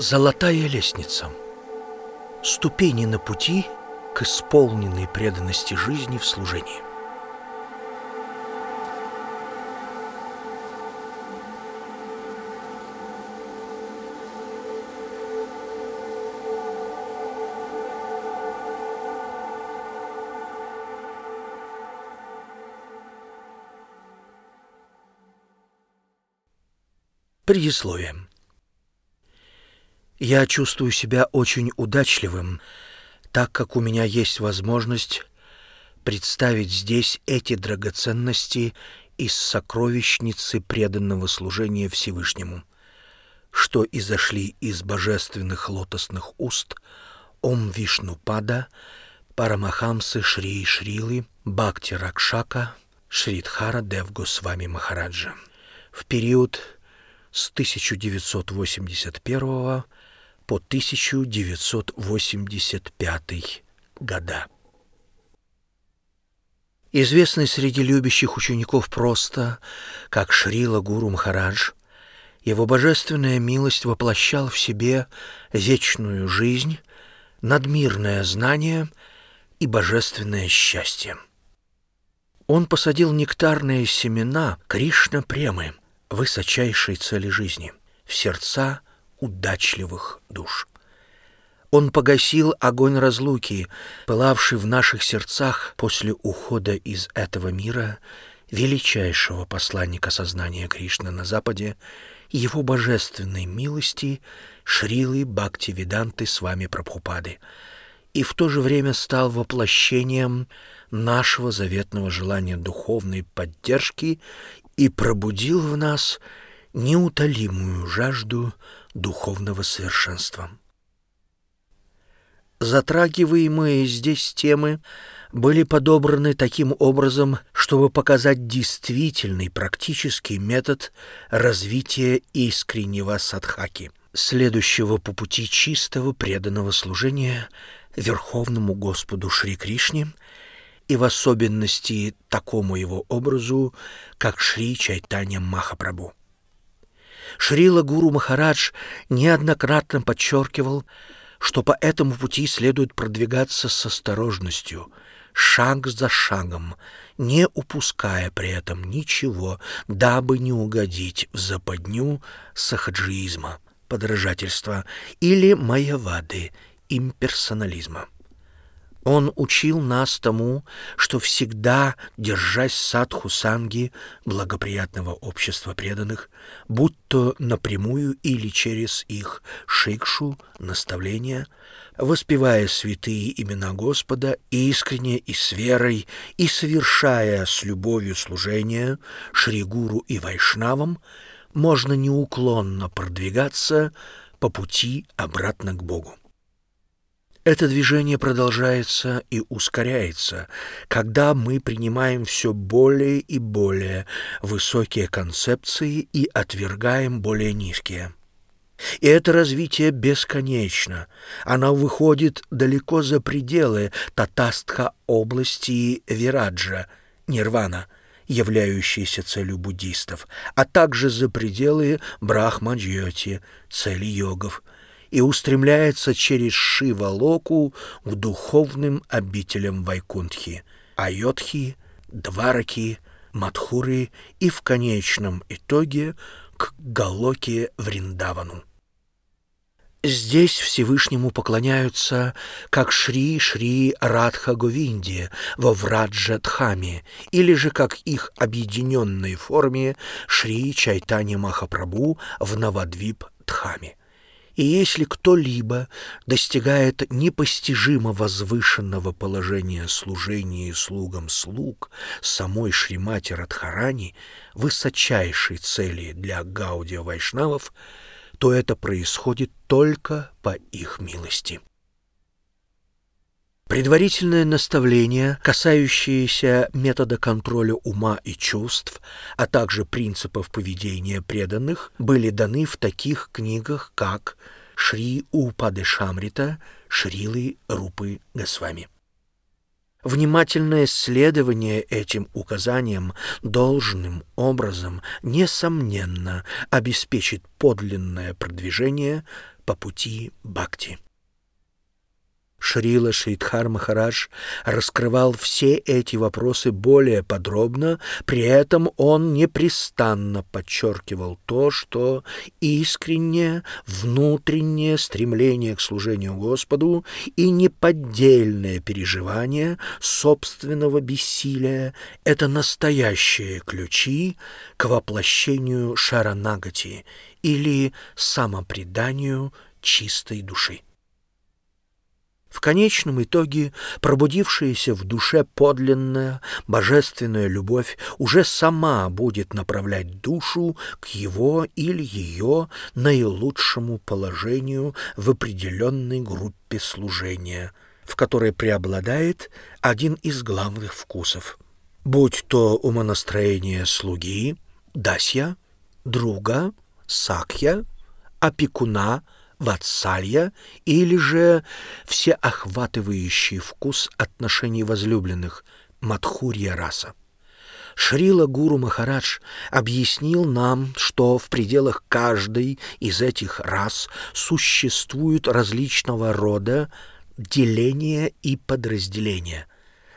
Золотая лестница. Ступени на пути к исполненной преданности жизни в служении. Предисловие. Я чувствую себя очень удачливым, так как у меня есть возможность представить здесь эти драгоценности из сокровищницы преданного служения Всевышнему, что изошли из божественных лотосных уст Ом Вишнупада, Парамахамсы Шри Шрилы, Бхакти Ракшака, Шридхара Дев Госвами Махараджа. В период с 1981 по 1985 года. Известный среди любящих учеников просто, как Шрила Гуру Махарадж, его божественная милость воплощал в себе вечную жизнь, надмирное знание и божественное счастье. Он посадил нектарные семена Кришна-премы, высочайшей цели жизни, в сердца удачливых душ. Он погасил огонь разлуки, пылавший в наших сердцах после ухода из этого мира величайшего посланника сознания Кришны на Западе, его божественной милости Шрилы Бхакти Веданты с вами Прабхупады, и в то же время стал воплощением нашего заветного желания духовной поддержки и пробудил в нас неутолимую жажду духовного совершенства. Затрагиваемые здесь темы были подобраны таким образом, чтобы показать действительный практический метод развития искреннего садхаки, следующего по пути чистого преданного служения Верховному Господу Шри Кришне и в особенности такому его образу, как Шри Чайтанья Махапрабху. Шрила Гуру Махарадж неоднократно подчеркивал, что по этому пути следует продвигаться с осторожностью, шаг за шагом, не упуская при этом ничего, дабы не угодить в западню сахаджиизма, подражательства или майявады, имперсонализма. Он учил нас тому, что всегда, держась садху санги, благоприятного общества преданных, будь то напрямую или через их шикшу, наставления, воспевая святые имена Господа искренне и с верой, и совершая с любовью служение Шригуру и Вайшнавам, можно неуклонно продвигаться по пути обратно к Богу. Это движение продолжается и ускоряется, когда мы принимаем все более и более высокие концепции и отвергаем более низкие. И это развитие бесконечно. Оно выходит далеко за пределы Татастха области Вираджа, Нирвана, являющейся целью буддистов, а также за пределы Брахмаджьоти, цели йогов – и устремляется через Шива-Локу к духовным обителям Вайкунтхи, Айотхи, Двараки, Мадхуры и в конечном итоге к Галоке Вриндавану. Здесь Всевышнему поклоняются как Шри-Шри Радха Говинди во Враджа Дхаме, или же как их объединенной форме Шри Чайтани Махапрабху в Навадвип Дхаме. И если кто-либо достигает непостижимо возвышенного положения служения слугам слуг самой Шримати Радхарани, высочайшей цели для Гаудия Вайшнавов, то это происходит только по их милости. Предварительное наставление, касающееся метода контроля ума и чувств, а также принципов поведения преданных, были даны в таких книгах, как Шри Упады Шамрита, Шрилы Рупы Госвами. Внимательное следование этим указаниям должным образом, несомненно, обеспечит подлинное продвижение по пути Бхакти. Шрила Шридхар Махарадж раскрывал все эти вопросы более подробно, при этом он непрестанно подчеркивал то, что искреннее внутреннее стремление к служению Господу и неподдельное переживание собственного бессилия — это настоящие ключи к воплощению Шаранагати или самопреданию чистой души. В конечном итоге пробудившаяся в душе подлинная божественная любовь уже сама будет направлять душу к его или ее наилучшему положению в определенной группе служения, в которой преобладает один из главных вкусов. Будь то умонастроение слуги, дасья, друга, сакья, опекуна — ватсалья или же всеохватывающий вкус отношений возлюбленных Мадхурья раса. Шрила Гуру Махарадж объяснил нам, что в пределах каждой из этих рас существуют различного рода деления и подразделения.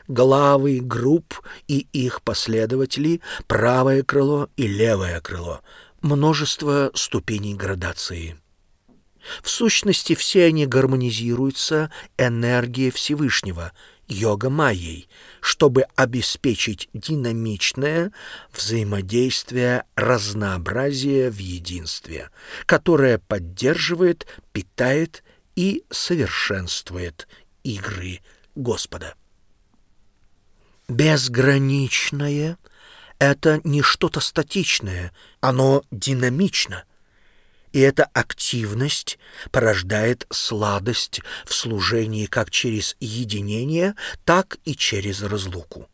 Главы групп и их последователи, правое крыло и левое крыло, множество ступеней градации. В сущности, все они гармонизируются энергией Всевышнего, йога-майей, чтобы обеспечить динамичное взаимодействие разнообразия в единстве, которое поддерживает, питает и совершенствует игры Господа. Безграничное — это не что-то статичное, оно динамично — и эта активность порождает сладость в служении как через единение, так и через разлуку.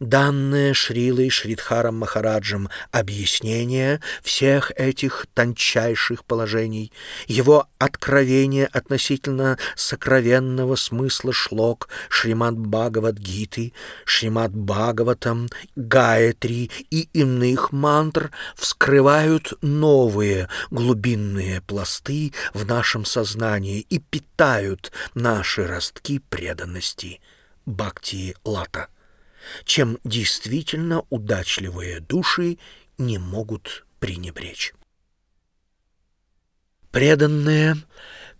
Данное Шрилой Шридхаром Махараджем объяснение всех этих тончайших положений, его откровение относительно сокровенного смысла шлок Шримад Бхагават Гиты, Шримад Бхагаватам, Гаятри и иных мантр вскрывают новые глубинные пласты в нашем сознании и питают наши ростки преданности. Бхакти Лата чем действительно удачливые души не могут пренебречь. Преданные,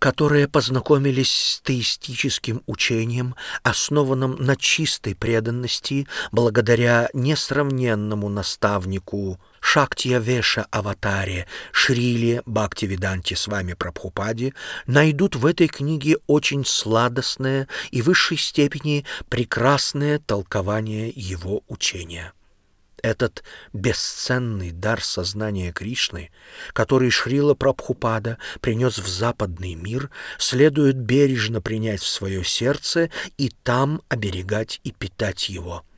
которые познакомились с теистическим учением, основанным на чистой преданности, благодаря несравненному наставнику Шактия Веша Аватаре, Шриле Бхактивиданте с вами Прабхупаде, найдут в этой книге очень сладостное и в высшей степени прекрасное толкование его учения. Этот бесценный дар сознания Кришны, который Шрила Прабхупада принес в западный мир, следует бережно принять в свое сердце и там оберегать и питать его –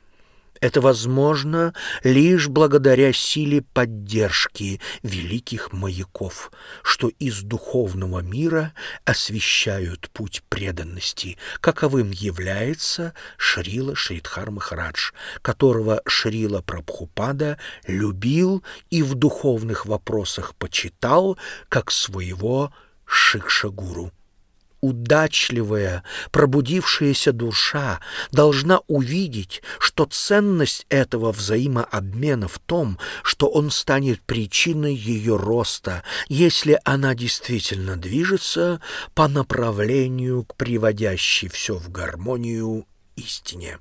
это возможно лишь благодаря силе поддержки великих маяков, что из духовного мира освещают путь преданности, каковым является Шрила Шридхар Махарадж, которого Шрила Прабхупада любил и в духовных вопросах почитал как своего Шикшагуру удачливая, пробудившаяся душа должна увидеть, что ценность этого взаимообмена в том, что он станет причиной ее роста, если она действительно движется по направлению к приводящей все в гармонию истине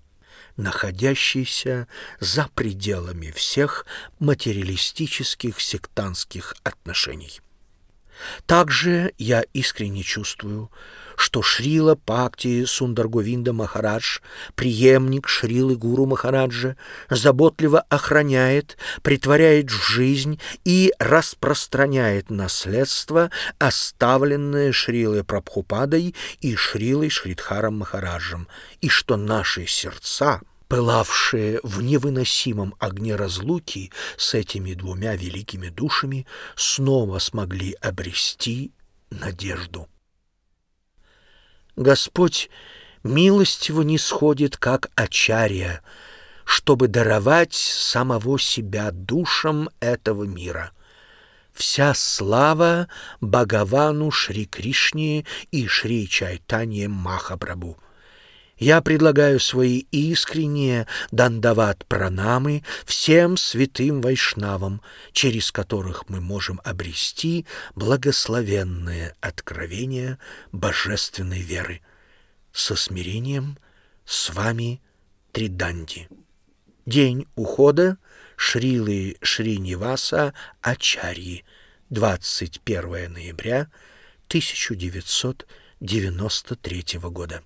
находящейся за пределами всех материалистических сектантских отношений. Также я искренне чувствую, что Шрила Пакти Сундарговинда Махарадж, преемник Шрилы Гуру Махараджа, заботливо охраняет, притворяет в жизнь и распространяет наследство, оставленное Шрилой Прабхупадой и Шрилой Шридхаром Махараджем, и что наши сердца — пылавшие в невыносимом огне разлуки с этими двумя великими душами, снова смогли обрести надежду. Господь милостиво не сходит, как очария, чтобы даровать самого себя душам этого мира. Вся слава Бхагавану Шри Кришне и Шри Чайтанье Махапрабху. Я предлагаю свои искренние дандават пранамы всем святым вайшнавам, через которых мы можем обрести благословенное откровение божественной веры. Со смирением с вами Триданди. День ухода Шрилы Шриниваса Ачарьи, 21 ноября 1993 года.